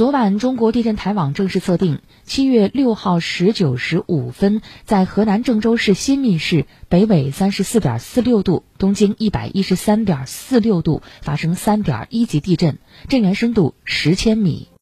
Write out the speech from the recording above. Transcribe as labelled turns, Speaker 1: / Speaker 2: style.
Speaker 1: 昨晚中国地震台网正式测定七月六号十九时五分在河南郑州市新密市北纬三十四点四六度东经一百一十三点四六度发生三点一级地震震源深度十千米。